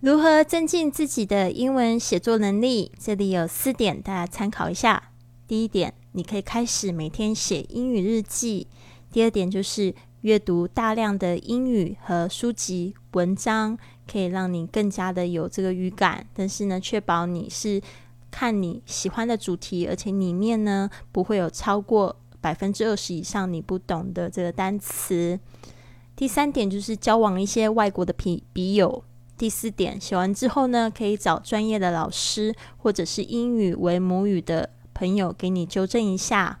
如何增进自己的英文写作能力？这里有四点，大家参考一下。第一点，你可以开始每天写英语日记。第二点就是阅读大量的英语和书籍文章，可以让你更加的有这个语感。但是呢，确保你是看你喜欢的主题，而且里面呢不会有超过百分之二十以上你不懂的这个单词。第三点就是交往一些外国的笔笔友。第四点，写完之后呢，可以找专业的老师或者是英语为母语的朋友给你纠正一下。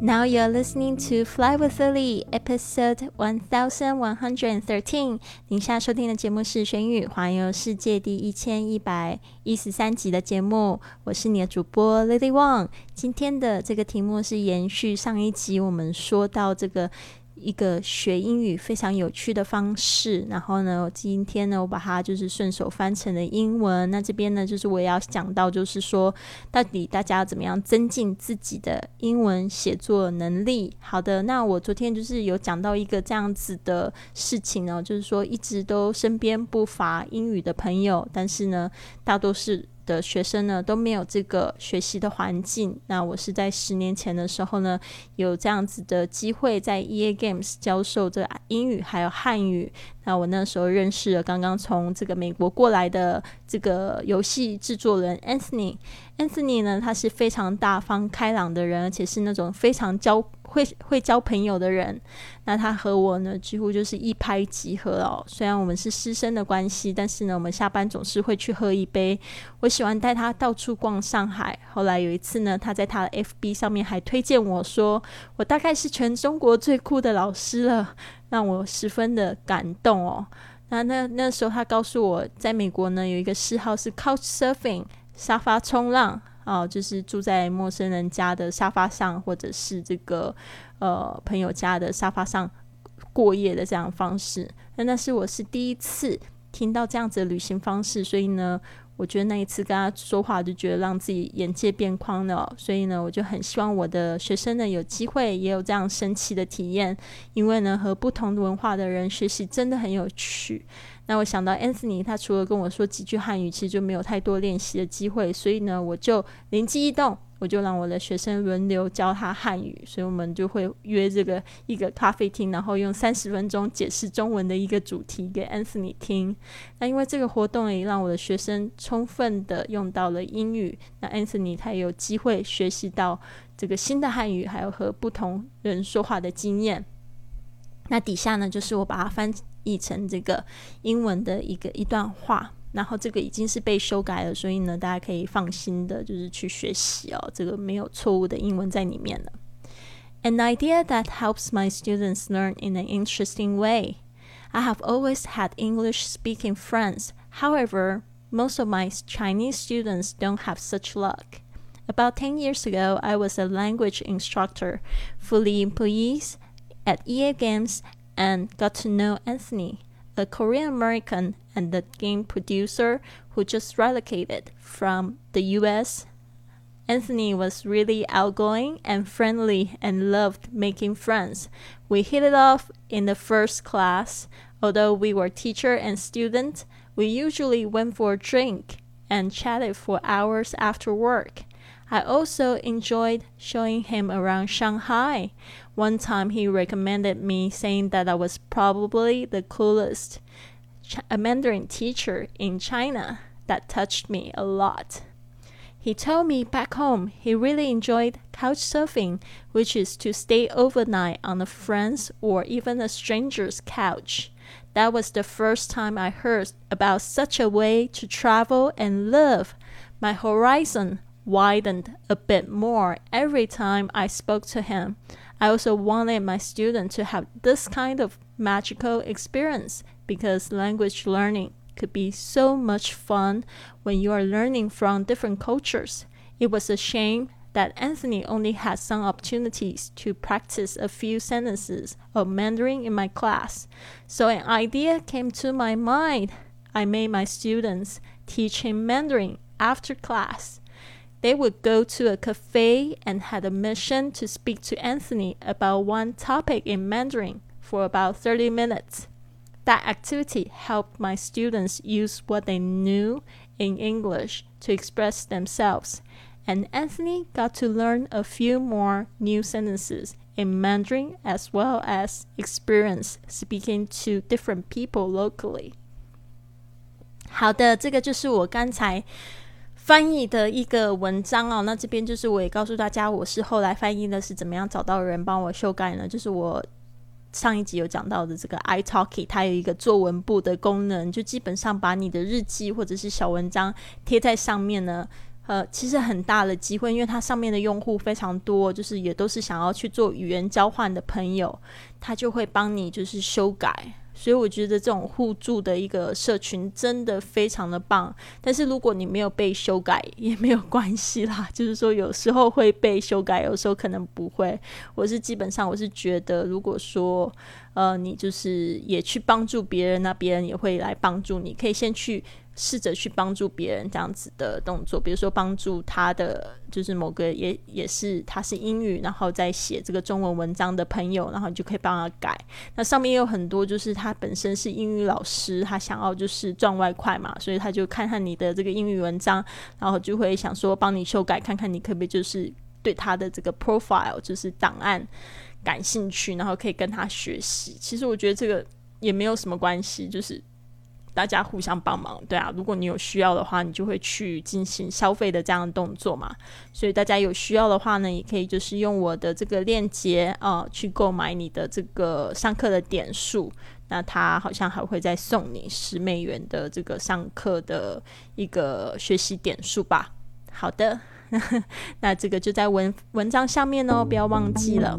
！Now you're listening to Fly with Lily, episode one thousand one hundred and thirteen。您现在收听的节目是《玄宇环游世界》第一千一百一十三集的节目。我是你的主播 Lily Wang。今天的这个题目是延续上一集我们说到这个。一个学英语非常有趣的方式，然后呢，今天呢，我把它就是顺手翻成了英文。那这边呢，就是我也要讲到，就是说，到底大家怎么样增进自己的英文写作能力？好的，那我昨天就是有讲到一个这样子的事情呢，就是说，一直都身边不乏英语的朋友，但是呢，大多是。的学生呢都没有这个学习的环境。那我是在十年前的时候呢，有这样子的机会在 EA Games 教授这英语还有汉语。那我那时候认识了刚刚从这个美国过来的这个游戏制作人 Anthony。Anthony 呢，他是非常大方开朗的人，而且是那种非常交会会交朋友的人。那他和我呢，几乎就是一拍即合哦。虽然我们是师生的关系，但是呢，我们下班总是会去喝一杯。我喜欢带他到处逛上海。后来有一次呢，他在他的 FB 上面还推荐我说，我大概是全中国最酷的老师了，让我十分的感动哦。那那那时候他告诉我，在美国呢有一个嗜好是 Couch Surfing。沙发冲浪哦，就是住在陌生人家的沙发上，或者是这个呃朋友家的沙发上过夜的这样方式。那那是我是第一次听到这样子的旅行方式，所以呢，我觉得那一次跟他说话，就觉得让自己眼界变宽了。所以呢，我就很希望我的学生呢有机会也有这样神奇的体验，因为呢和不同文化的人学习真的很有趣。那我想到安斯尼他除了跟我说几句汉语，其实就没有太多练习的机会，所以呢，我就灵机一动，我就让我的学生轮流教他汉语，所以我们就会约这个一个咖啡厅，然后用三十分钟解释中文的一个主题给 Anthony 听。那因为这个活动也让我的学生充分的用到了英语，那 Anthony 他也有机会学习到这个新的汉语，还有和不同人说话的经验。那底下呢，就是我把它翻。译成这个英文的一个一段话，然后这个已经是被修改了，所以呢，大家可以放心的，就是去学习哦，这个没有错误的英文在里面了。An idea that helps my students learn in an interesting way. I have always had English speaking friends. However, most of my Chinese students don't have such luck. About 10 years ago, I was a language instructor for the employees at EA Games and got to know Anthony, a Korean American and the game producer who just relocated from the US. Anthony was really outgoing and friendly and loved making friends. We hit it off in the first class. Although we were teacher and student, we usually went for a drink and chatted for hours after work. I also enjoyed showing him around Shanghai. One time he recommended me, saying that I was probably the coolest uh, Mandarin teacher in China. That touched me a lot. He told me back home he really enjoyed couch surfing, which is to stay overnight on a friend's or even a stranger's couch. That was the first time I heard about such a way to travel and live. My horizon widened a bit more every time I spoke to him. I also wanted my students to have this kind of magical experience because language learning could be so much fun when you are learning from different cultures. It was a shame that Anthony only had some opportunities to practice a few sentences of Mandarin in my class. So an idea came to my mind. I made my students teach him Mandarin after class They would go to a cafe and had a mission to speak to Anthony about one topic in Mandarin for about 30 minutes. That activity helped my students use what they knew in English to express themselves and Anthony got to learn a few more new sentences in Mandarin as well as experience speaking to different people locally. 好的，这个就是我刚才 翻译的一个文章哦。那这边就是我也告诉大家，我是后来翻译的是怎么样找到人帮我修改呢？就是我上一集有讲到的这个 iTalki，它有一个作文部的功能，就基本上把你的日记或者是小文章贴在上面呢。呃，其实很大的机会，因为它上面的用户非常多，就是也都是想要去做语言交换的朋友，他就会帮你就是修改。所以我觉得这种互助的一个社群真的非常的棒。但是如果你没有被修改也没有关系啦，就是说有时候会被修改，有时候可能不会。我是基本上我是觉得，如果说呃你就是也去帮助别人，那别人也会来帮助你。可以先去。试着去帮助别人这样子的动作，比如说帮助他的就是某个也也是他是英语，然后在写这个中文文章的朋友，然后你就可以帮他改。那上面也有很多就是他本身是英语老师，他想要就是赚外快嘛，所以他就看看你的这个英语文章，然后就会想说帮你修改，看看你可不可以就是对他的这个 profile 就是档案感兴趣，然后可以跟他学习。其实我觉得这个也没有什么关系，就是。大家互相帮忙，对啊，如果你有需要的话，你就会去进行消费的这样的动作嘛。所以大家有需要的话呢，也可以就是用我的这个链接啊，去购买你的这个上课的点数。那他好像还会再送你十美元的这个上课的一个学习点数吧。好的，那这个就在文文章下面哦，不要忘记了。